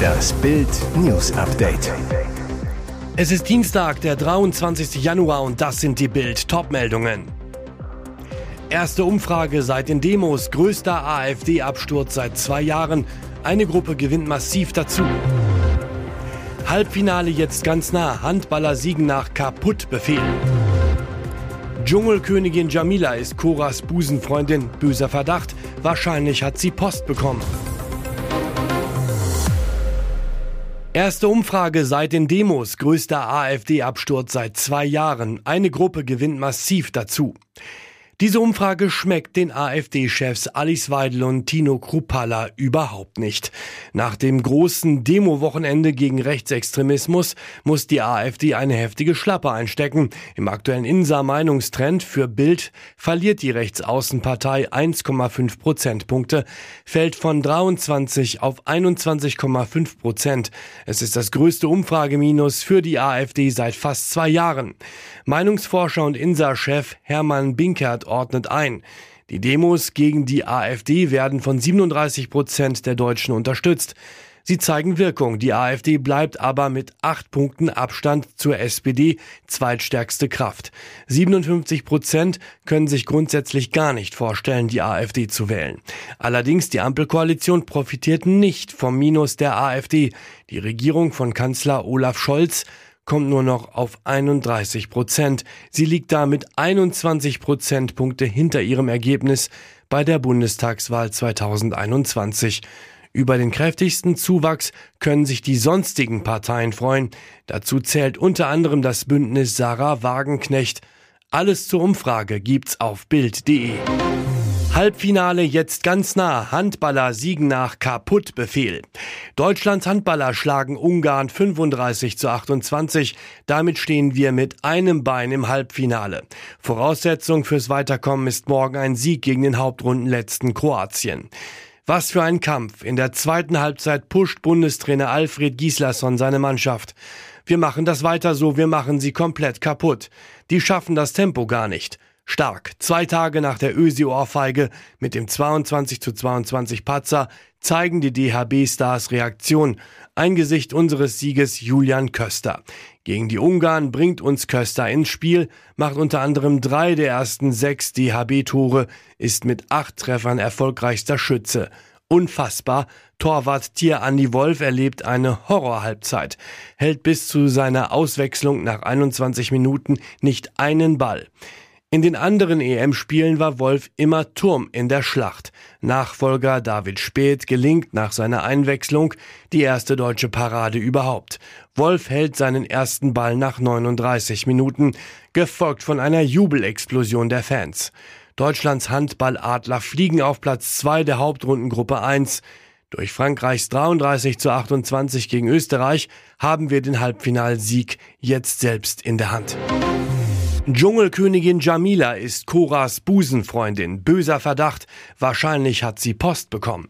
Das Bild News Update. Es ist Dienstag, der 23. Januar und das sind die Bild Topmeldungen. Erste Umfrage seit den Demos, größter AfD-Absturz seit zwei Jahren. Eine Gruppe gewinnt massiv dazu. Halbfinale jetzt ganz nah, Handballer siegen nach Kaputtbefehl. Dschungelkönigin Jamila ist Koras Busenfreundin. Böser Verdacht, wahrscheinlich hat sie Post bekommen. Erste Umfrage seit den Demos, größter AfD-Absturz seit zwei Jahren. Eine Gruppe gewinnt massiv dazu. Diese Umfrage schmeckt den AfD-Chefs Alice Weidel und Tino Krupalla überhaupt nicht. Nach dem großen Demo-Wochenende gegen Rechtsextremismus muss die AfD eine heftige Schlappe einstecken. Im aktuellen Insa-Meinungstrend für Bild verliert die Rechtsaußenpartei 1,5 Prozentpunkte, fällt von 23 auf 21,5 Prozent. Es ist das größte Umfrageminus für die AfD seit fast zwei Jahren. Meinungsforscher und Insa-Chef Hermann Binkert ordnet ein. Die Demos gegen die AfD werden von 37 Prozent der Deutschen unterstützt. Sie zeigen Wirkung. Die AfD bleibt aber mit acht Punkten Abstand zur SPD zweitstärkste Kraft. 57 Prozent können sich grundsätzlich gar nicht vorstellen, die AfD zu wählen. Allerdings die Ampelkoalition profitiert nicht vom Minus der AfD. Die Regierung von Kanzler Olaf Scholz kommt nur noch auf 31 Prozent. Sie liegt damit 21 Prozentpunkte hinter ihrem Ergebnis bei der Bundestagswahl 2021. Über den kräftigsten Zuwachs können sich die sonstigen Parteien freuen. Dazu zählt unter anderem das Bündnis Sarah Wagenknecht. Alles zur Umfrage gibt's auf Bild.de. Halbfinale jetzt ganz nah. Handballer siegen nach Kaputtbefehl. Deutschlands Handballer schlagen Ungarn 35 zu 28. Damit stehen wir mit einem Bein im Halbfinale. Voraussetzung fürs Weiterkommen ist morgen ein Sieg gegen den Hauptrundenletzten Kroatien. Was für ein Kampf. In der zweiten Halbzeit pusht Bundestrainer Alfred Gislason seine Mannschaft. Wir machen das weiter so, wir machen sie komplett kaputt. Die schaffen das Tempo gar nicht. Stark. Zwei Tage nach der Ösi-Ohrfeige mit dem 22 zu 22 Patzer zeigen die DHB-Stars Reaktion. Ein Gesicht unseres Sieges Julian Köster. Gegen die Ungarn bringt uns Köster ins Spiel, macht unter anderem drei der ersten sechs DHB-Tore, ist mit acht Treffern erfolgreichster Schütze. Unfassbar. Torwart Tier Andi Wolf erlebt eine Horrorhalbzeit, hält bis zu seiner Auswechslung nach 21 Minuten nicht einen Ball. In den anderen EM-Spielen war Wolf immer Turm in der Schlacht. Nachfolger David Speth gelingt nach seiner Einwechslung die erste deutsche Parade überhaupt. Wolf hält seinen ersten Ball nach 39 Minuten, gefolgt von einer Jubelexplosion der Fans. Deutschlands Handballadler fliegen auf Platz 2 der Hauptrundengruppe 1. Durch Frankreichs 33 zu 28 gegen Österreich haben wir den Halbfinalsieg jetzt selbst in der Hand. Dschungelkönigin Jamila ist Koras Busenfreundin. Böser Verdacht. Wahrscheinlich hat sie Post bekommen.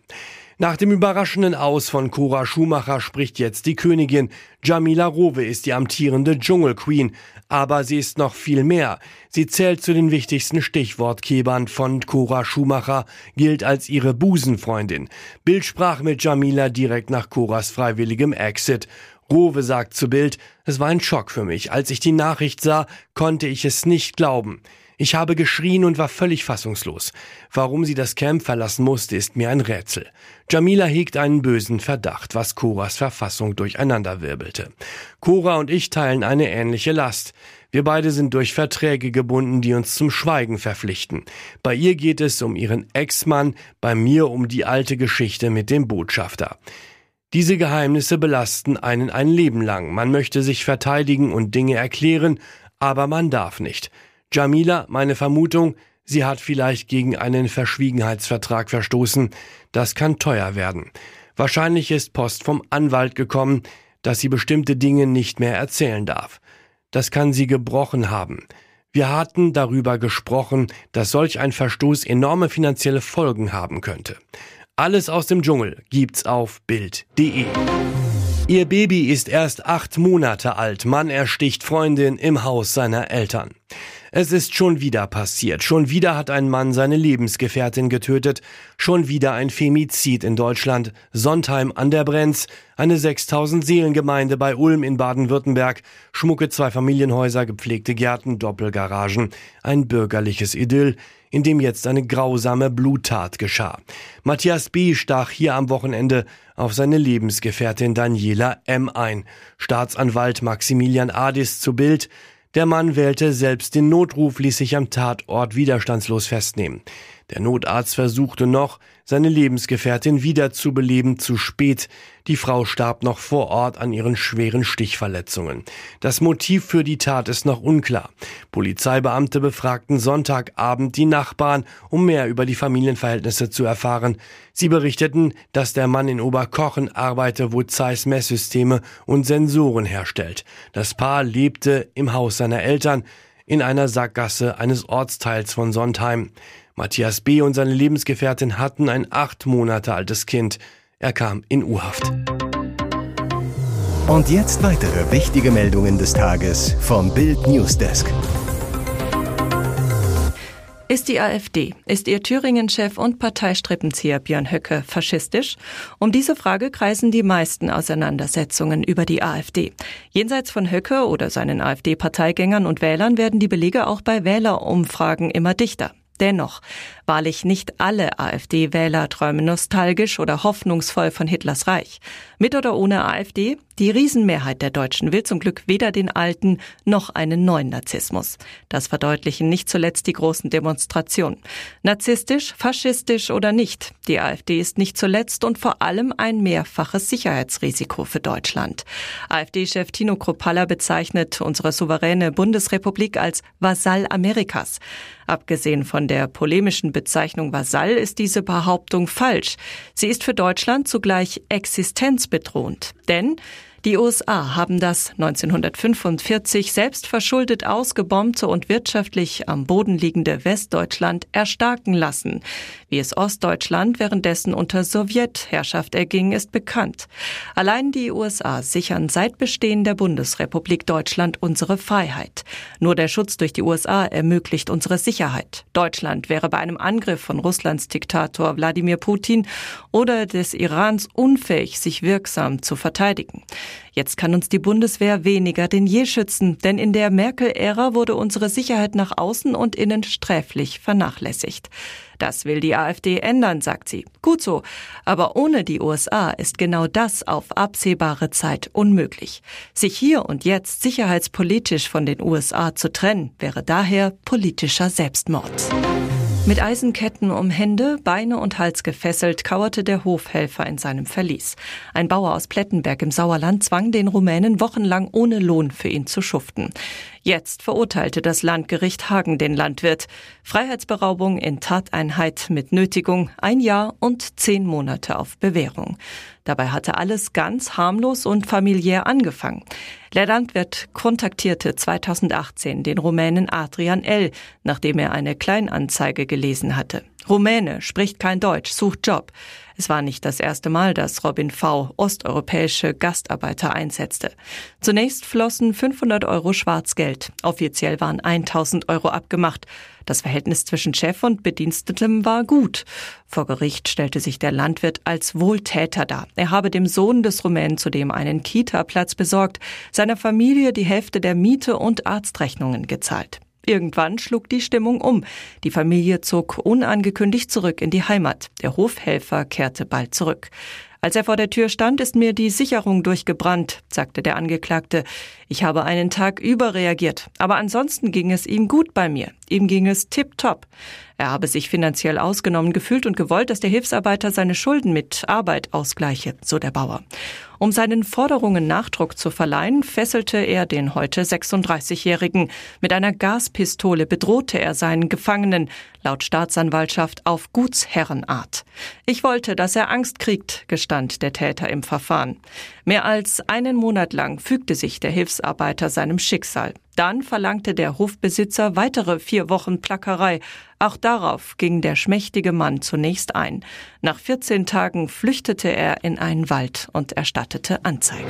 Nach dem überraschenden Aus von Cora Schumacher spricht jetzt die Königin. Jamila Rowe ist die amtierende Dschungelqueen. Aber sie ist noch viel mehr. Sie zählt zu den wichtigsten Stichwortkebern von Cora Schumacher, gilt als ihre Busenfreundin. Bild sprach mit Jamila direkt nach Coras freiwilligem Exit. Rowe sagt zu Bild, es war ein Schock für mich. Als ich die Nachricht sah, konnte ich es nicht glauben. Ich habe geschrien und war völlig fassungslos. Warum sie das Camp verlassen musste, ist mir ein Rätsel. Jamila hegt einen bösen Verdacht, was Coras Verfassung durcheinanderwirbelte. Cora und ich teilen eine ähnliche Last. Wir beide sind durch Verträge gebunden, die uns zum Schweigen verpflichten. Bei ihr geht es um ihren Ex-Mann, bei mir um die alte Geschichte mit dem Botschafter. Diese Geheimnisse belasten einen ein Leben lang. Man möchte sich verteidigen und Dinge erklären, aber man darf nicht. Jamila, meine Vermutung, sie hat vielleicht gegen einen Verschwiegenheitsvertrag verstoßen. Das kann teuer werden. Wahrscheinlich ist Post vom Anwalt gekommen, dass sie bestimmte Dinge nicht mehr erzählen darf. Das kann sie gebrochen haben. Wir hatten darüber gesprochen, dass solch ein Verstoß enorme finanzielle Folgen haben könnte. Alles aus dem Dschungel gibt's auf Bild.de. Ihr Baby ist erst acht Monate alt. Mann ersticht Freundin im Haus seiner Eltern. Es ist schon wieder passiert. Schon wieder hat ein Mann seine Lebensgefährtin getötet. Schon wieder ein Femizid in Deutschland. Sontheim an der Brenz. Eine 6000 Seelengemeinde bei Ulm in Baden-Württemberg. Schmucke zwei Familienhäuser, gepflegte Gärten, Doppelgaragen. Ein bürgerliches Idyll, in dem jetzt eine grausame Bluttat geschah. Matthias B. stach hier am Wochenende auf seine Lebensgefährtin Daniela M. ein. Staatsanwalt Maximilian Adis zu Bild. Der Mann wählte selbst den Notruf, ließ sich am Tatort widerstandslos festnehmen. Der Notarzt versuchte noch, seine Lebensgefährtin wiederzubeleben, zu spät. Die Frau starb noch vor Ort an ihren schweren Stichverletzungen. Das Motiv für die Tat ist noch unklar. Polizeibeamte befragten Sonntagabend die Nachbarn, um mehr über die Familienverhältnisse zu erfahren. Sie berichteten, dass der Mann in Oberkochen arbeite, wo Zeiss Messsysteme und Sensoren herstellt. Das Paar lebte im Haus seiner Eltern in einer Sackgasse eines Ortsteils von Sondheim. Matthias B. und seine Lebensgefährtin hatten ein acht Monate altes Kind. Er kam in U-Haft. Und jetzt weitere wichtige Meldungen des Tages vom Bild Newsdesk. Ist die AfD, ist ihr Thüringen-Chef und Parteistrippenzieher Björn Höcke faschistisch? Um diese Frage kreisen die meisten Auseinandersetzungen über die AfD. Jenseits von Höcke oder seinen AfD-Parteigängern und Wählern werden die Belege auch bei Wählerumfragen immer dichter. Dennoch, wahrlich nicht alle AfD-Wähler träumen nostalgisch oder hoffnungsvoll von Hitlers Reich. Mit oder ohne AfD, die Riesenmehrheit der Deutschen will zum Glück weder den alten noch einen neuen Narzissmus. Das verdeutlichen nicht zuletzt die großen Demonstrationen. Narzisstisch, faschistisch oder nicht, die AfD ist nicht zuletzt und vor allem ein mehrfaches Sicherheitsrisiko für Deutschland. AfD-Chef Tino Kropalla bezeichnet unsere souveräne Bundesrepublik als Vasall Amerikas. Abgesehen von der polemischen Bezeichnung Vasall ist diese Behauptung falsch. Sie ist für Deutschland zugleich existenzbedrohend. Denn die USA haben das 1945 selbst verschuldet ausgebombte und wirtschaftlich am Boden liegende Westdeutschland erstarken lassen. Wie es Ostdeutschland währenddessen unter Sowjetherrschaft erging, ist bekannt. Allein die USA sichern seit Bestehen der Bundesrepublik Deutschland unsere Freiheit. Nur der Schutz durch die USA ermöglicht unsere Sicherheit. Deutschland wäre bei einem Angriff von Russlands Diktator Wladimir Putin oder des Irans unfähig, sich wirksam zu verteidigen. Jetzt kann uns die Bundeswehr weniger denn je schützen, denn in der Merkel-Ära wurde unsere Sicherheit nach außen und innen sträflich vernachlässigt. Das will die AfD ändern, sagt sie. Gut so. Aber ohne die USA ist genau das auf absehbare Zeit unmöglich. Sich hier und jetzt sicherheitspolitisch von den USA zu trennen, wäre daher politischer Selbstmord. Mit Eisenketten um Hände, Beine und Hals gefesselt, kauerte der Hofhelfer in seinem Verlies. Ein Bauer aus Plettenberg im Sauerland zwang den Rumänen wochenlang ohne Lohn für ihn zu schuften. Jetzt verurteilte das Landgericht Hagen den Landwirt. Freiheitsberaubung in Tateinheit mit Nötigung, ein Jahr und zehn Monate auf Bewährung. Dabei hatte alles ganz harmlos und familiär angefangen. Der Landwirt kontaktierte 2018 den Rumänen Adrian L., nachdem er eine Kleinanzeige gelesen hatte. Rumäne, spricht kein Deutsch, sucht Job. Es war nicht das erste Mal, dass Robin V. osteuropäische Gastarbeiter einsetzte. Zunächst flossen 500 Euro Schwarzgeld. Offiziell waren 1000 Euro abgemacht. Das Verhältnis zwischen Chef und Bedienstetem war gut. Vor Gericht stellte sich der Landwirt als Wohltäter dar. Er habe dem Sohn des Rumänen zudem einen Kita-Platz besorgt, seiner Familie die Hälfte der Miete und Arztrechnungen gezahlt. Irgendwann schlug die Stimmung um. Die Familie zog unangekündigt zurück in die Heimat. Der Hofhelfer kehrte bald zurück. Als er vor der Tür stand, ist mir die Sicherung durchgebrannt, sagte der Angeklagte. Ich habe einen Tag überreagiert, aber ansonsten ging es ihm gut bei mir. Ihm ging es tipptopp. Er habe sich finanziell ausgenommen gefühlt und gewollt, dass der Hilfsarbeiter seine Schulden mit Arbeit ausgleiche, so der Bauer. Um seinen Forderungen Nachdruck zu verleihen, fesselte er den heute 36-Jährigen. Mit einer Gaspistole bedrohte er seinen Gefangenen, laut Staatsanwaltschaft auf Gutsherrenart. Ich wollte, dass er Angst kriegt, gestand der Täter im Verfahren. Mehr als einen Monat lang fügte sich der Hilfsarbeiter seinem Schicksal. Dann verlangte der Hofbesitzer weitere vier Wochen Plackerei. Auch darauf ging der schmächtige Mann zunächst ein. Nach 14 Tagen flüchtete er in einen Wald und erstattete Anzeige.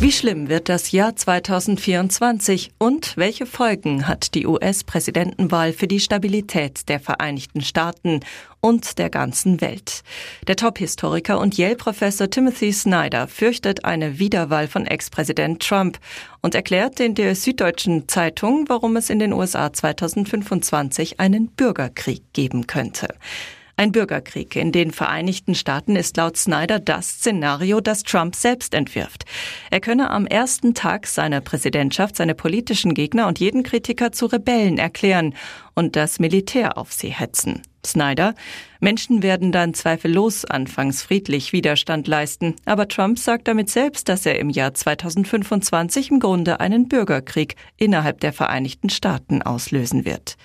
Wie schlimm wird das Jahr 2024 und welche Folgen hat die US-Präsidentenwahl für die Stabilität der Vereinigten Staaten und der ganzen Welt? Der Top-Historiker und Yale-Professor Timothy Snyder fürchtet eine Wiederwahl von Ex-Präsident Trump und erklärt in der Süddeutschen Zeitung, warum es in den USA 2025 einen Bürgerkrieg geben könnte. Ein Bürgerkrieg in den Vereinigten Staaten ist laut Snyder das Szenario, das Trump selbst entwirft. Er könne am ersten Tag seiner Präsidentschaft seine politischen Gegner und jeden Kritiker zu Rebellen erklären und das Militär auf sie hetzen. Snyder. Menschen werden dann zweifellos anfangs friedlich Widerstand leisten, aber Trump sagt damit selbst, dass er im Jahr 2025 im Grunde einen Bürgerkrieg innerhalb der Vereinigten Staaten auslösen wird.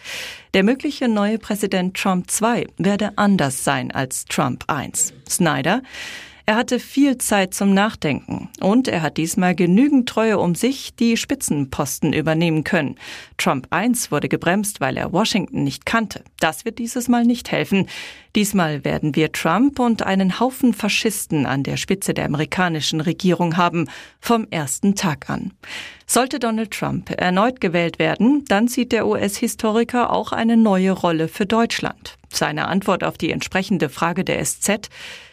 Der mögliche neue Präsident Trump II werde anders sein als Trump I. Snyder er hatte viel Zeit zum Nachdenken und er hat diesmal genügend Treue um sich, die Spitzenposten übernehmen können. Trump I wurde gebremst, weil er Washington nicht kannte. Das wird dieses Mal nicht helfen. Diesmal werden wir Trump und einen Haufen Faschisten an der Spitze der amerikanischen Regierung haben, vom ersten Tag an. Sollte Donald Trump erneut gewählt werden, dann sieht der US-Historiker auch eine neue Rolle für Deutschland. Seine Antwort auf die entsprechende Frage der SZ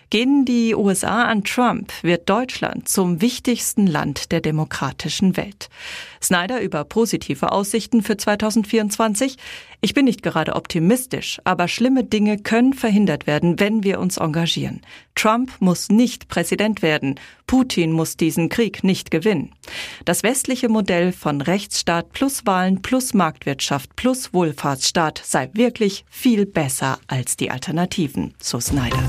Gehen die USA an Trump, wird Deutschland zum wichtigsten Land der demokratischen Welt. Snyder über positive Aussichten für 2024. Ich bin nicht gerade optimistisch, aber schlimme Dinge können verhindert werden, wenn wir uns engagieren. Trump muss nicht Präsident werden. Putin muss diesen Krieg nicht gewinnen. Das westliche Modell von Rechtsstaat plus Wahlen plus Marktwirtschaft plus Wohlfahrtsstaat sei wirklich viel besser als die Alternativen, so Snyder.